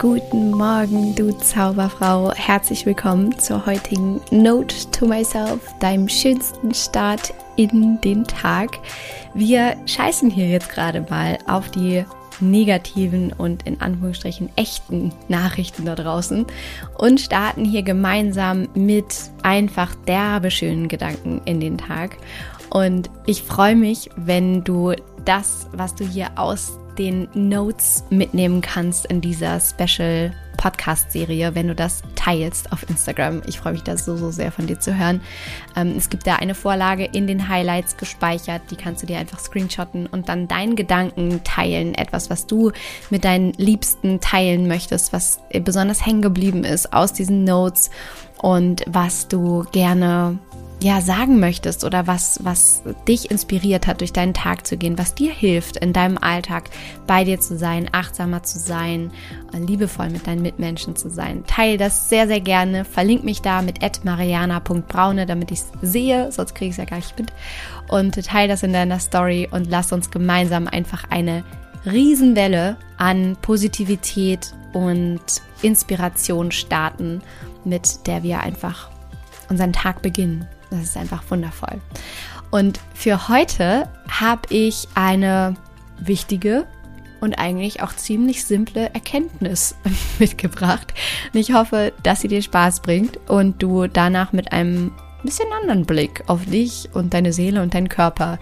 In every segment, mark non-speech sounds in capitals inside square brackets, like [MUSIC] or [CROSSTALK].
Guten Morgen, du Zauberfrau. Herzlich willkommen zur heutigen Note to Myself, deinem schönsten Start in den Tag. Wir scheißen hier jetzt gerade mal auf die negativen und in Anführungsstrichen echten Nachrichten da draußen und starten hier gemeinsam mit einfach derbe schönen Gedanken in den Tag. Und ich freue mich, wenn du das, was du hier aus den Notes mitnehmen kannst in dieser Special Podcast-Serie, wenn du das teilst auf Instagram. Ich freue mich da so, so sehr von dir zu hören. Ähm, es gibt da eine Vorlage in den Highlights gespeichert, die kannst du dir einfach screenshotten und dann deinen Gedanken teilen. Etwas, was du mit deinen Liebsten teilen möchtest, was besonders hängen geblieben ist aus diesen Notes und was du gerne ja sagen möchtest oder was, was dich inspiriert hat, durch deinen Tag zu gehen, was dir hilft, in deinem Alltag bei dir zu sein, achtsamer zu sein, liebevoll mit deinen Mitmenschen zu sein. Teil das sehr, sehr gerne. Verlink mich da mit mariana.braune, damit ich es sehe, sonst kriege ich es ja gar nicht mit. Und teil das in deiner Story und lass uns gemeinsam einfach eine Riesenwelle an Positivität und Inspiration starten, mit der wir einfach unseren Tag beginnen. Das ist einfach wundervoll. Und für heute habe ich eine wichtige und eigentlich auch ziemlich simple Erkenntnis [LAUGHS] mitgebracht. Und ich hoffe, dass sie dir Spaß bringt und du danach mit einem bisschen anderen Blick auf dich und deine Seele und deinen Körper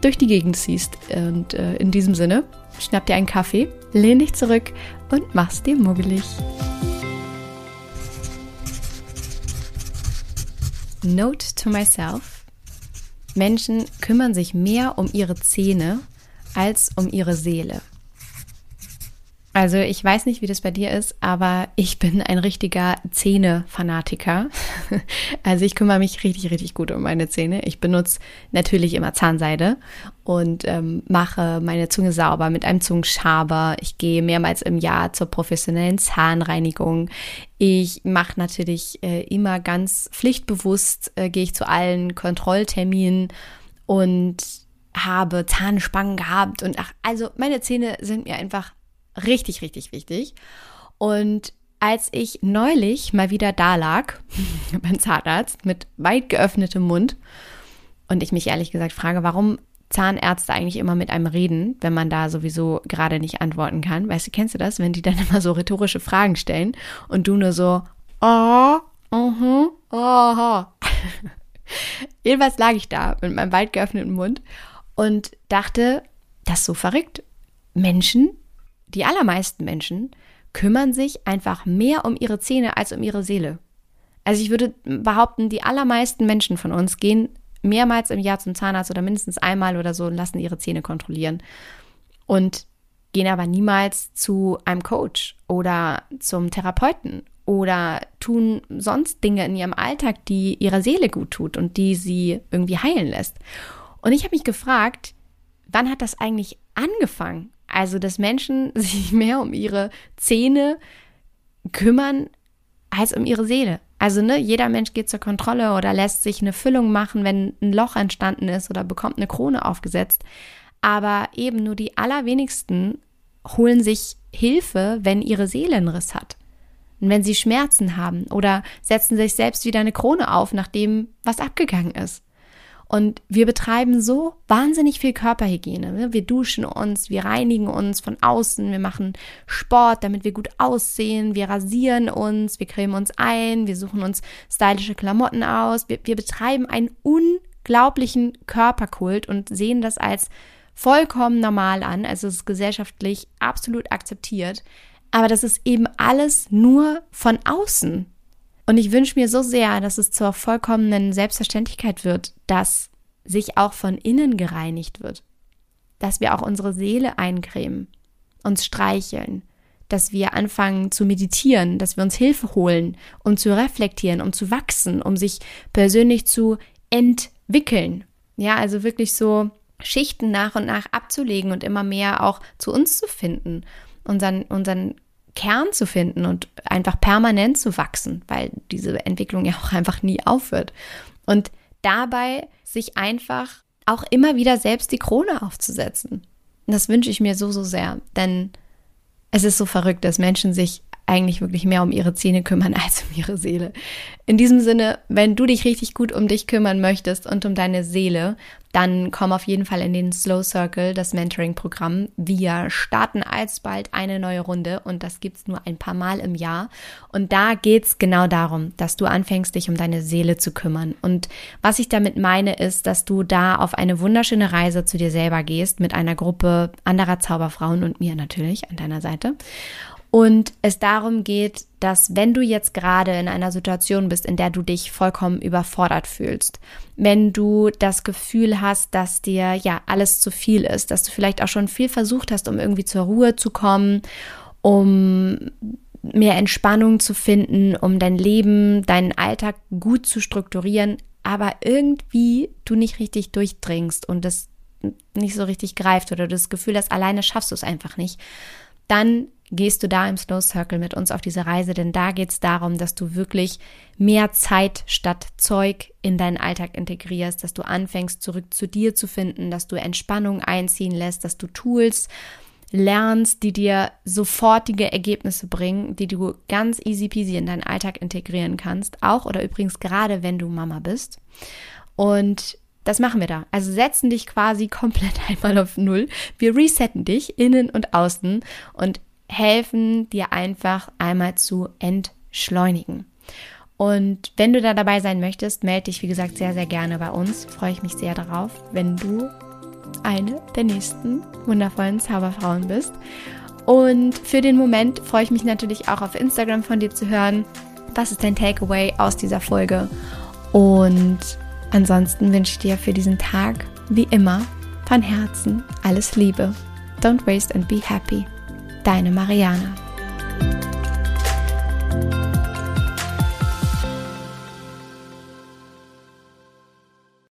durch die Gegend ziehst. Und äh, in diesem Sinne, schnapp dir einen Kaffee, lehn dich zurück und mach's dir muggelig. Note to myself. Menschen kümmern sich mehr um ihre Zähne als um ihre Seele. Also ich weiß nicht, wie das bei dir ist, aber ich bin ein richtiger Zähne-Fanatiker. [LAUGHS] Also ich kümmere mich richtig, richtig gut um meine Zähne. Ich benutze natürlich immer Zahnseide und ähm, mache meine Zunge sauber mit einem Zungenschaber. Ich gehe mehrmals im Jahr zur professionellen Zahnreinigung. Ich mache natürlich äh, immer ganz pflichtbewusst, äh, gehe ich zu allen Kontrollterminen und habe Zahnspangen gehabt und ach, also meine Zähne sind mir einfach richtig, richtig wichtig. Und als ich neulich mal wieder da lag [LAUGHS] beim Zahnarzt mit weit geöffnetem Mund und ich mich ehrlich gesagt frage, warum Zahnärzte eigentlich immer mit einem reden, wenn man da sowieso gerade nicht antworten kann. Weißt du, kennst du das, wenn die dann immer so rhetorische Fragen stellen und du nur so, oh, -huh, oh. Jedenfalls lag ich da mit meinem weit geöffneten Mund und dachte, das ist so verrückt. Menschen die allermeisten Menschen kümmern sich einfach mehr um ihre Zähne als um ihre Seele. Also ich würde behaupten, die allermeisten Menschen von uns gehen mehrmals im Jahr zum Zahnarzt oder mindestens einmal oder so und lassen ihre Zähne kontrollieren. Und gehen aber niemals zu einem Coach oder zum Therapeuten oder tun sonst Dinge in ihrem Alltag, die ihrer Seele gut tut und die sie irgendwie heilen lässt. Und ich habe mich gefragt, wann hat das eigentlich angefangen? Also, dass Menschen [LAUGHS] sich mehr um ihre Zähne kümmern als um ihre Seele. Also, ne, jeder Mensch geht zur Kontrolle oder lässt sich eine Füllung machen, wenn ein Loch entstanden ist oder bekommt eine Krone aufgesetzt. Aber eben nur die allerwenigsten holen sich Hilfe, wenn ihre Seele einen Riss hat. Und wenn sie Schmerzen haben oder setzen sich selbst wieder eine Krone auf, nachdem was abgegangen ist. Und wir betreiben so wahnsinnig viel Körperhygiene. Ne? Wir duschen uns, wir reinigen uns von außen, wir machen Sport, damit wir gut aussehen, wir rasieren uns, wir cremen uns ein, wir suchen uns stylische Klamotten aus. Wir, wir betreiben einen unglaublichen Körperkult und sehen das als vollkommen normal an. Also es ist gesellschaftlich absolut akzeptiert. Aber das ist eben alles nur von außen. Und ich wünsche mir so sehr, dass es zur vollkommenen Selbstverständlichkeit wird, dass sich auch von innen gereinigt wird. Dass wir auch unsere Seele eincremen, uns streicheln, dass wir anfangen zu meditieren, dass wir uns Hilfe holen, um zu reflektieren, um zu wachsen, um sich persönlich zu entwickeln. Ja, also wirklich so Schichten nach und nach abzulegen und immer mehr auch zu uns zu finden, unseren, unseren Kern zu finden und einfach permanent zu wachsen, weil diese Entwicklung ja auch einfach nie aufhört. Und dabei sich einfach auch immer wieder selbst die Krone aufzusetzen. Und das wünsche ich mir so, so sehr, denn es ist so verrückt, dass Menschen sich eigentlich wirklich mehr um ihre Zähne kümmern als um ihre Seele. In diesem Sinne, wenn du dich richtig gut um dich kümmern möchtest und um deine Seele, dann komm auf jeden Fall in den Slow Circle, das Mentoring-Programm. Wir starten alsbald eine neue Runde und das gibt's nur ein paar Mal im Jahr. Und da geht's genau darum, dass du anfängst, dich um deine Seele zu kümmern. Und was ich damit meine, ist, dass du da auf eine wunderschöne Reise zu dir selber gehst mit einer Gruppe anderer Zauberfrauen und mir natürlich an deiner Seite und es darum geht, dass wenn du jetzt gerade in einer Situation bist, in der du dich vollkommen überfordert fühlst, wenn du das Gefühl hast, dass dir ja alles zu viel ist, dass du vielleicht auch schon viel versucht hast, um irgendwie zur Ruhe zu kommen, um mehr Entspannung zu finden, um dein Leben, deinen Alltag gut zu strukturieren, aber irgendwie du nicht richtig durchdringst und es nicht so richtig greift oder das Gefühl hast, alleine schaffst du es einfach nicht, dann gehst du da im Slow Circle mit uns auf diese Reise, denn da geht es darum, dass du wirklich mehr Zeit statt Zeug in deinen Alltag integrierst, dass du anfängst, zurück zu dir zu finden, dass du Entspannung einziehen lässt, dass du Tools lernst, die dir sofortige Ergebnisse bringen, die du ganz easy peasy in deinen Alltag integrieren kannst, auch oder übrigens gerade wenn du Mama bist. Und das machen wir da. Also setzen dich quasi [LAUGHS] komplett einmal auf Null. Wir resetten dich innen und außen und helfen dir einfach einmal zu entschleunigen. Und wenn du da dabei sein möchtest, melde dich, wie gesagt, sehr, sehr gerne bei uns. Freue ich mich sehr darauf, wenn du eine der nächsten wundervollen Zauberfrauen bist. Und für den Moment freue ich mich natürlich auch auf Instagram von dir zu hören. Was ist dein Takeaway aus dieser Folge? Und ansonsten wünsche ich dir für diesen Tag, wie immer, von Herzen alles Liebe. Don't waste and be happy. Deine Mariana.